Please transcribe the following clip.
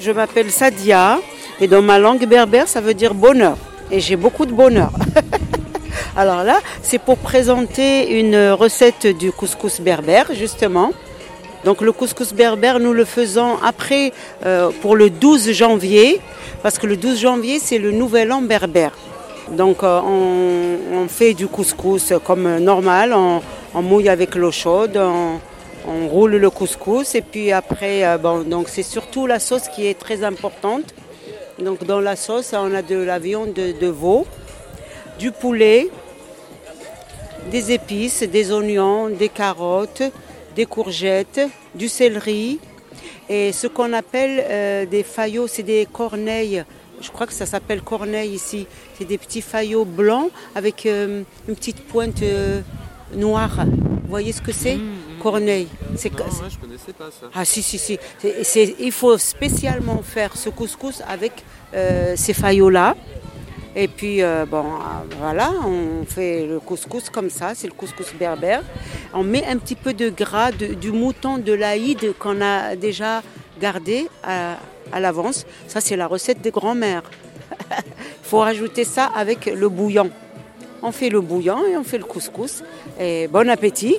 Je m'appelle Sadia et dans ma langue berbère, ça veut dire bonheur. Et j'ai beaucoup de bonheur. Alors là, c'est pour présenter une recette du couscous berbère, justement. Donc le couscous berbère, nous le faisons après, euh, pour le 12 janvier, parce que le 12 janvier, c'est le nouvel an berbère. Donc euh, on, fait du couscous comme normal, on, mouille avec l'eau chaude, roule le couscous et puis après, euh, c'est surtout la sauce qui est très importante. Donc dans la sauce, on a de la viande de veau, du poulet, des épices, des oignons, des carottes, des courgettes, du céleri et ce qu'on appelle euh, des faillots, c'est des corneilles. Je crois que ça s'appelle corneille ici. C'est des petits faillots blancs avec euh, une petite pointe noire. Vous voyez ce que c'est mmh, mmh. Corneille. C'est, non, je connaissais pas ça. Ah si, si, si. il faut spécialement faire ce couscous avec ces faillots-là. Et puis, euh, bon, euh, voilà, on fait le couscous comme ça, c'est le couscous berbère. On met un petit peu de gras du mouton de l'Aïd qu'on a déjà gardé à, l'avance. Ça, c'est la recette des grands-mères. Il faut rajouter ça avec le bouillon. On fait le bouillon et on fait le couscous. Et bon appétit